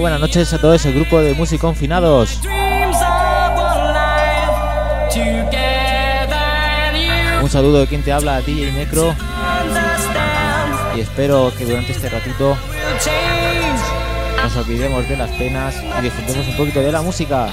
Buenas noches a todo ese grupo de músicos confinados. Un saludo de quien te habla, DJ Necro. Y espero que durante este ratito nos olvidemos de las penas y disfrutemos un poquito de la música.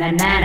na na